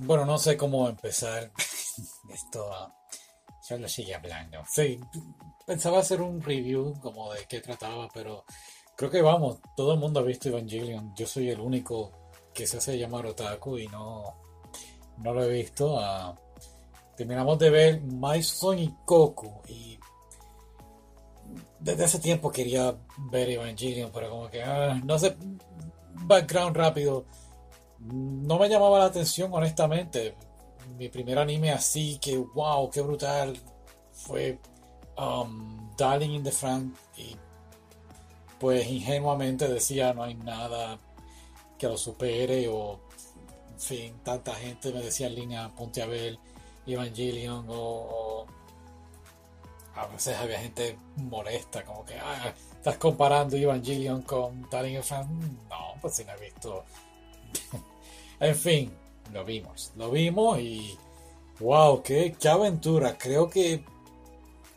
Bueno, no sé cómo empezar esto. Yo lo sigue hablando. Sí, pensaba hacer un review como de qué trataba, pero creo que vamos, todo el mundo ha visto Evangelion. Yo soy el único que se hace llamar otaku y no, no lo he visto. Ah, terminamos de ver My Son y Goku y desde hace tiempo quería ver Evangelion, pero como que, ah, no sé, background rápido. No me llamaba la atención, honestamente. Mi primer anime así, que wow, qué brutal, fue um, Darling in the Frank. Y pues ingenuamente decía, no hay nada que lo supere, o en fin, tanta gente me decía en línea, ponte a ver Evangelion, o a veces había gente molesta, como que, ah, estás comparando Evangelion con Darling Fan. No, pues si no he visto. en fin, lo vimos, lo vimos y. ¡Wow! Qué, ¡Qué aventura! Creo que.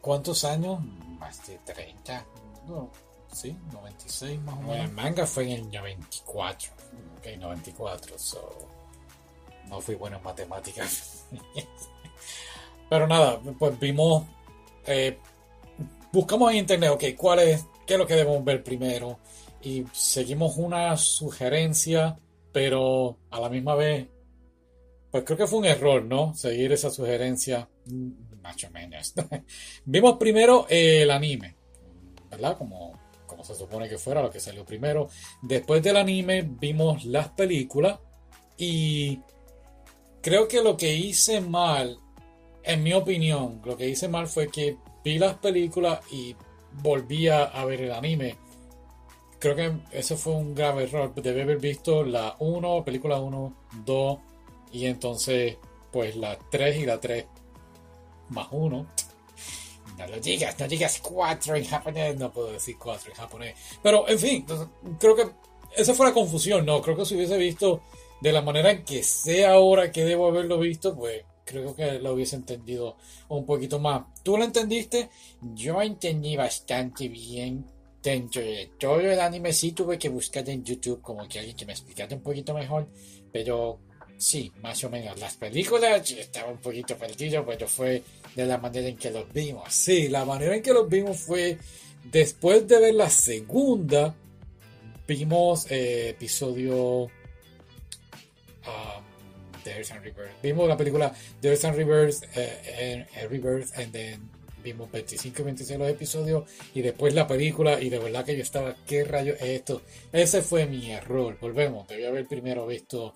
¿Cuántos años? Más de 30. No, sí, 96 más o menos. El manga fue en el 94. Ok, 94. So, no fui bueno en matemáticas. Pero nada, pues vimos eh, buscamos en internet, ok, ¿cuál es, qué es lo que debemos ver primero? Y seguimos una sugerencia, pero a la misma vez, pues creo que fue un error, ¿no? Seguir esa sugerencia, mm, más o menos. Vimos primero el anime, ¿verdad? Como, como se supone que fuera lo que salió primero. Después del anime vimos las películas y creo que lo que hice mal en mi opinión, lo que hice mal fue que vi las películas y volví a, ver el anime. Creo que eso fue un grave error. Debe haber visto la 1, película 1, 2 y entonces pues la 3 y la 3 más 1. No lo digas, no digas 4 en japonés. No puedo decir 4 en japonés. Pero en fin, creo que esa fue la confusión. No, creo que si hubiese visto de la manera en que sé ahora que debo haberlo visto, pues creo que lo hubiese entendido un poquito más. ¿Tú lo entendiste? Yo entendí bastante bien. Dentro de todo el anime sí tuve que buscar en YouTube como que alguien que me explicara un poquito mejor. Pero sí, más o menos. Las películas estaba un poquito perdido, pero fue de la manera en que los vimos. Sí, la manera en que los vimos fue después de ver la segunda. Vimos eh, episodio There's and Reverse. Vimos la película There's and Reverse, eh, Reverse, and then vimos 25 y 26 los episodios y después la película y de verdad que yo estaba, ¿qué rayo es esto? Ese fue mi error, volvemos, debía haber primero visto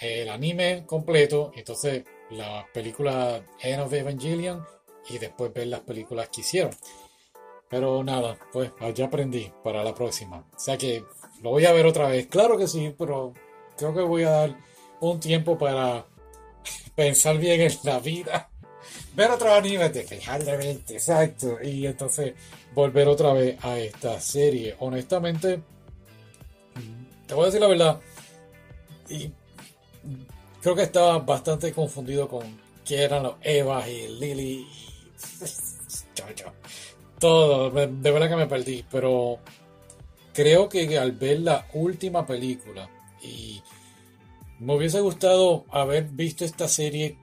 el anime completo, entonces la película End of Evangelion y después ver las películas que hicieron. Pero nada, pues ya aprendí para la próxima. O sea que lo voy a ver otra vez. Claro que sí, pero creo que voy a dar un tiempo para pensar bien en la vida, ver otro anime, de exacto, y entonces volver otra vez a esta serie. Honestamente, te voy a decir la verdad, y creo que estaba bastante confundido con qué eran los Eva y Lily todo, de verdad que me perdí, pero creo que al ver la última película y me hubiese gustado haber visto esta serie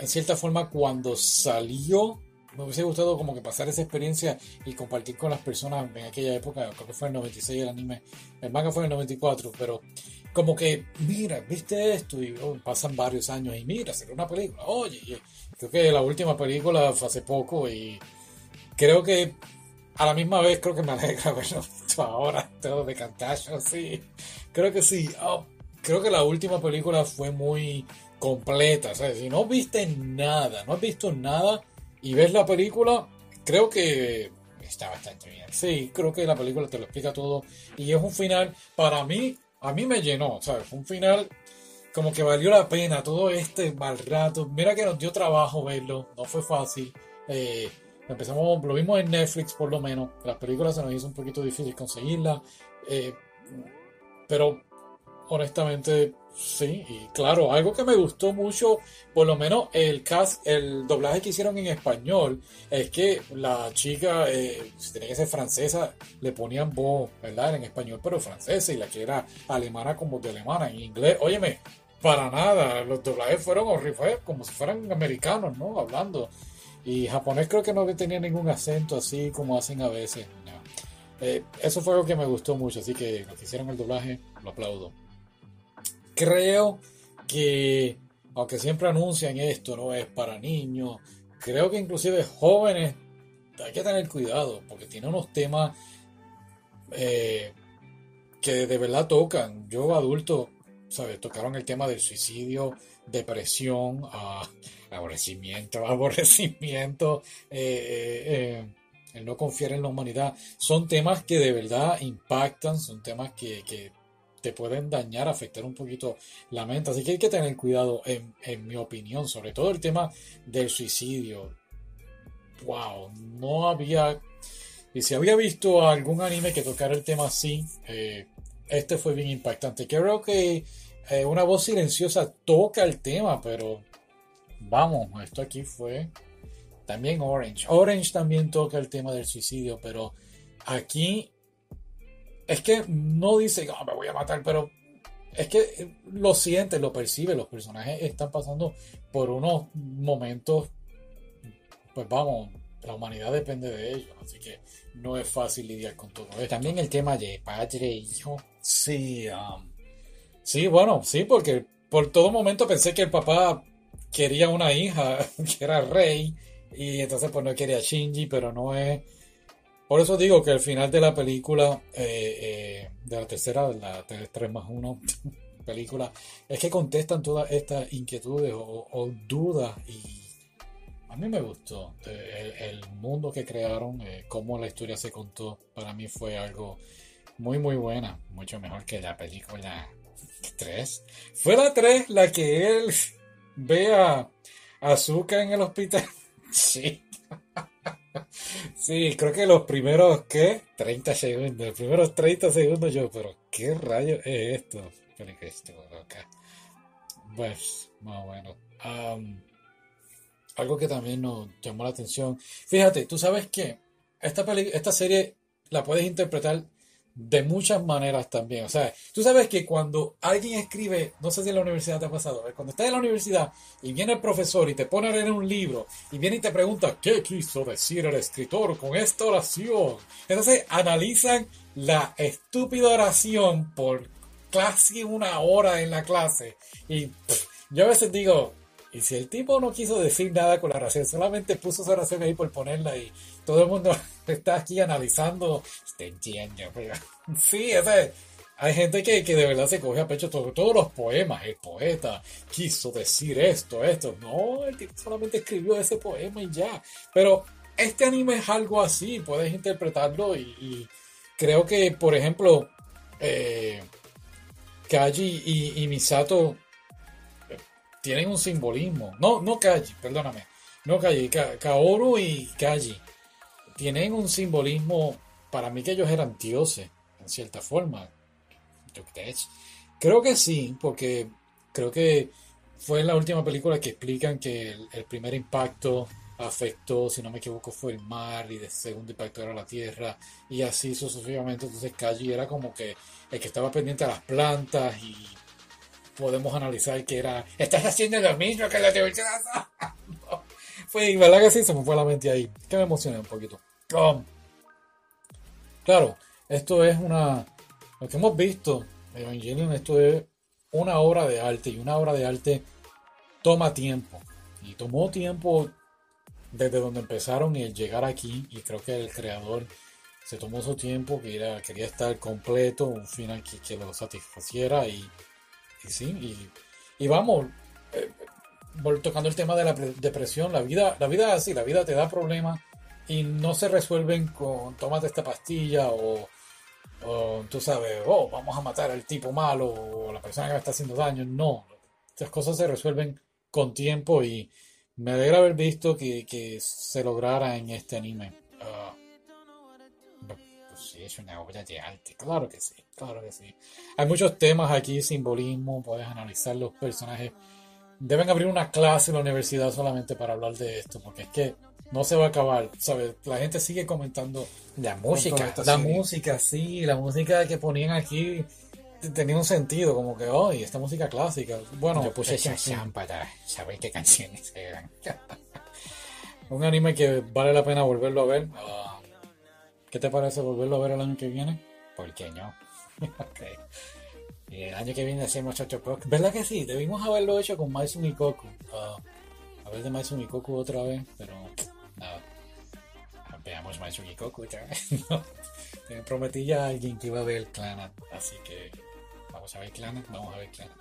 en cierta forma cuando salió. Me hubiese gustado como que pasar esa experiencia y compartir con las personas en aquella época. Creo que fue en el 96 el anime. El manga fue en el 94, pero como que, mira, viste esto y oh, pasan varios años y mira, será una película. Oye, creo que la última película fue hace poco y creo que a la misma vez creo que me alegra verlo ahora, todo de cantazo, sí. Creo que sí. Oh, creo que la última película fue muy completa. ¿sabes? Si no viste nada, no has visto nada y ves la película, creo que está bastante bien. Sí, creo que la película te lo explica todo y es un final, para mí, a mí me llenó, ¿sabes? Un final como que valió la pena todo este mal rato. Mira que nos dio trabajo verlo, no fue fácil. Eh, empezamos, lo vimos en Netflix por lo menos. Las películas se nos hizo un poquito difícil conseguirlas. Eh, pero honestamente, sí. Y claro, algo que me gustó mucho, por lo menos el cast, el doblaje que hicieron en español, es que la chica, eh, si tenía que ser francesa, le ponían voz, ¿verdad? En español, pero francesa, y la que era alemana como de alemana, en inglés. Óyeme, para nada. Los doblajes fueron horribles, como si fueran americanos, ¿no? Hablando. Y japonés creo que no tenía ningún acento así como hacen a veces. Eh, eso fue algo que me gustó mucho, así que lo que hicieron el doblaje, lo aplaudo. Creo que, aunque siempre anuncian esto, no es para niños, creo que inclusive jóvenes hay que tener cuidado, porque tiene unos temas eh, que de verdad tocan. Yo adulto, ¿sabes? Tocaron el tema del suicidio, depresión, aborrecimiento, aborrecimiento, eh, eh, el no confiar en la humanidad. Son temas que de verdad impactan, son temas que te pueden dañar, afectar un poquito la mente. Así que hay que tener cuidado, en, mi opinión, sobre todo el tema del suicidio. Wow, no había y si había visto algún anime que tocara el tema así, eh, este fue bien impactante. Creo que eh, una voz silenciosa toca el tema, pero vamos, esto aquí fue también Orange. Orange también toca el tema del suicidio, pero aquí es que no dice, oh, me voy a matar, pero es que lo siente, lo percibe, los personajes están pasando por unos momentos, pues vamos, la humanidad depende de ellos, así que no es fácil lidiar con todo esto. También el tema de padre e hijo. Sí, um, sí, bueno, sí, porque por todo momento pensé que el papá quería una hija que era rey y entonces pues no quería a Shinji, pero no es... Por eso digo que al final de la película, eh, eh, de la tercera, la 3 más 1 película, es que contestan todas estas inquietudes o dudas y a mí me gustó. Eh, el, mundo que crearon, eh, cómo la historia se contó, para mí fue algo muy, muy buena. Mucho mejor que la película 3. Fue la 3 la que él ve a Azúcar en el hospital. Sí. Sí, creo que los primeros, ¿qué? 30 segundos. Los primeros 30 segundos yo, pero ¿qué rayo es esto? Pues, más. Um, algo que también nos llamó la atención. Fíjate, tú sabes que esta serie la puedes interpretar de muchas maneras también. O sea, tú sabes que cuando alguien escribe, no sé si en la universidad te ha pasado, cuando estás en la universidad y viene el profesor y te pone a leer un libro y viene y te pregunta, ¿qué quiso decir el escritor con esta oración? Entonces analizan la estúpida oración por casi una hora en la clase y yo a veces digo, y si el tipo no quiso decir nada con la oración, solamente puso esa oración ahí por ponerla y todo el mundo está aquí analizando, sí, hay gente que, de verdad se coge a pecho todos los poemas, el poeta quiso decir esto, esto, no, el tipo solamente escribió ese poema y ya, pero este anime es algo así, puedes interpretarlo y, creo que, por ejemplo, eh, Kaji y Misato tienen un simbolismo. No, no Kaji, perdóname. No Kaji, Kaoru y Kaji tienen un simbolismo. Para mí que ellos eran dioses, en cierta forma. Creo que sí, porque creo que fue en la última película que explican que el, primer impacto afectó, si no me equivoco, fue el mar y el segundo impacto era la tierra y así sucesivamente. Entonces Kaji era como que el que estaba pendiente a las plantas y podemos analizar que era, estás haciendo lo mismo que la televisión. fue, ¿verdad que sí? Se me fue la mente ahí. Que me emocioné un poquito. Um, claro, esto es una, lo que hemos visto, Evangelion, esto es una obra de arte y una obra de arte toma tiempo. Y tomó tiempo desde donde empezaron y el llegar aquí. Y creo que el creador se tomó su tiempo, que era, quería estar completo, un final que, que lo satisfaciera y sí, y, vamos, eh, tocando el tema de la depresión, la vida, la vida así, la vida te da problemas y no se resuelven con tómate esta pastilla o, tú sabes, oh, vamos a matar al tipo malo o la persona que me está haciendo daño. No, estas cosas se resuelven con tiempo y me alegra haber visto que, se lograra en este anime. Es una obra de arte, claro que sí, claro que sí. Hay muchos temas aquí, simbolismo, puedes analizar los personajes. Deben abrir una clase en la universidad solamente para hablar de esto, porque es que no se va a acabar, ¿sabes? La gente sigue comentando la música, la música, sí, la música que ponían aquí tenía un sentido, como que, oh, esta música clásica. Bueno, Yo puse Shazam para saber qué canciones eran. un anime que vale la pena volverlo a ver. Ah, ¿Qué te parece volverlo a ver el año que viene? ¿Por qué no? Ok. Y el año que viene hacemos otro podcast. ¿Verdad que sí? Debimos haberlo hecho con Maizumi Ikoku. Ah, a ver de Maizumi Ikoku otra vez, pero nada. Veamos Maizumi Koku otra vez. No. Prometí ya a alguien que iba a ver Clannad, así que vamos a ver Clannad, vamos a ver Clannad.